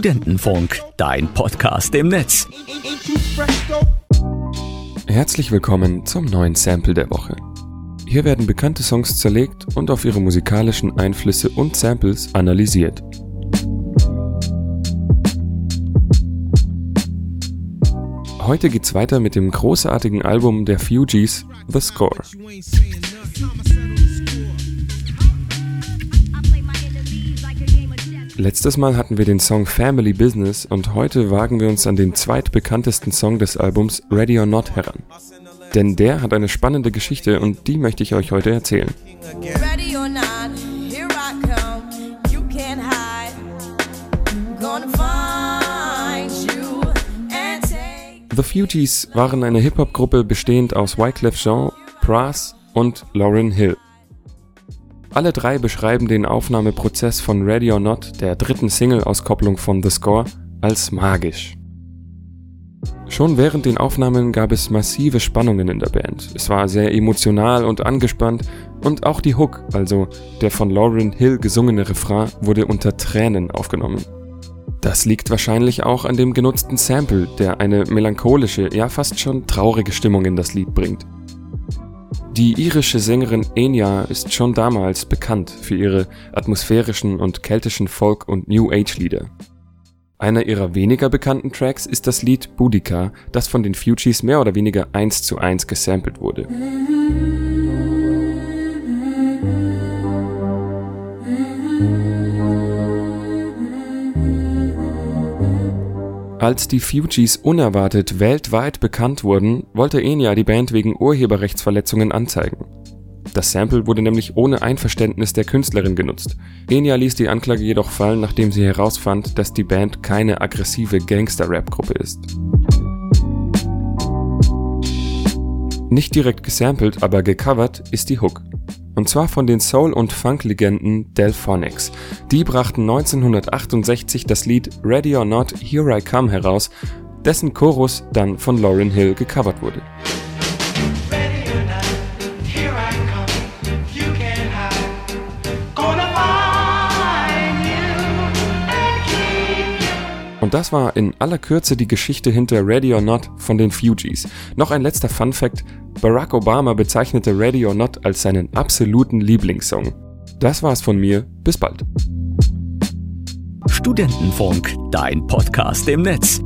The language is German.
Studentenfunk, dein Podcast im Netz. Herzlich willkommen zum neuen Sample der Woche. Hier werden bekannte Songs zerlegt und auf ihre musikalischen Einflüsse und Samples analysiert. Heute geht's weiter mit dem großartigen Album der Fugees, The Score. Letztes Mal hatten wir den Song Family Business und heute wagen wir uns an den zweitbekanntesten Song des Albums Ready or Not heran. Denn der hat eine spannende Geschichte und die möchte ich euch heute erzählen. The Fugees waren eine Hip-Hop-Gruppe bestehend aus Wyclef Jean, Pras und Lauryn Hill. Alle drei beschreiben den Aufnahmeprozess von Ready or Not, der dritten Single-Auskopplung von The Score, als magisch. Schon während den Aufnahmen gab es massive Spannungen in der Band. Es war sehr emotional und angespannt und auch die Hook, also der von Lauryn Hill gesungene Refrain, wurde unter Tränen aufgenommen. Das liegt wahrscheinlich auch an dem genutzten Sample, der eine melancholische, ja fast schon traurige Stimmung in das Lied bringt. Die irische Sängerin Enya ist schon damals bekannt für ihre atmosphärischen und keltischen Folk- und New Age-Lieder. Einer ihrer weniger bekannten Tracks ist das Lied Boudica, das von den Fugees mehr oder weniger eins zu eins gesampelt wurde. Als die Fugees unerwartet weltweit bekannt wurden, wollte Enya die Band wegen Urheberrechtsverletzungen anzeigen. Das Sample wurde nämlich ohne Einverständnis der Künstlerin genutzt. Enya ließ die Anklage jedoch fallen, nachdem sie herausfand, dass die Band keine aggressive Gangster-Rap-Gruppe ist. Nicht direkt gesampelt, aber gecovert ist die Hook. Und zwar von den Soul- und Funk-Legenden Delphonics. Die brachten 1968 das Lied Ready or Not, Here I Come heraus, dessen Chorus dann von Lauryn Hill gecovert wurde. Und das war in aller Kürze die Geschichte hinter Ready or Not von den Fugees. Noch ein letzter Fun Fact: Barack Obama bezeichnete Ready or Not als seinen absoluten Lieblingssong. Das war's von mir, bis bald. Studentenfunk, dein Podcast im Netz.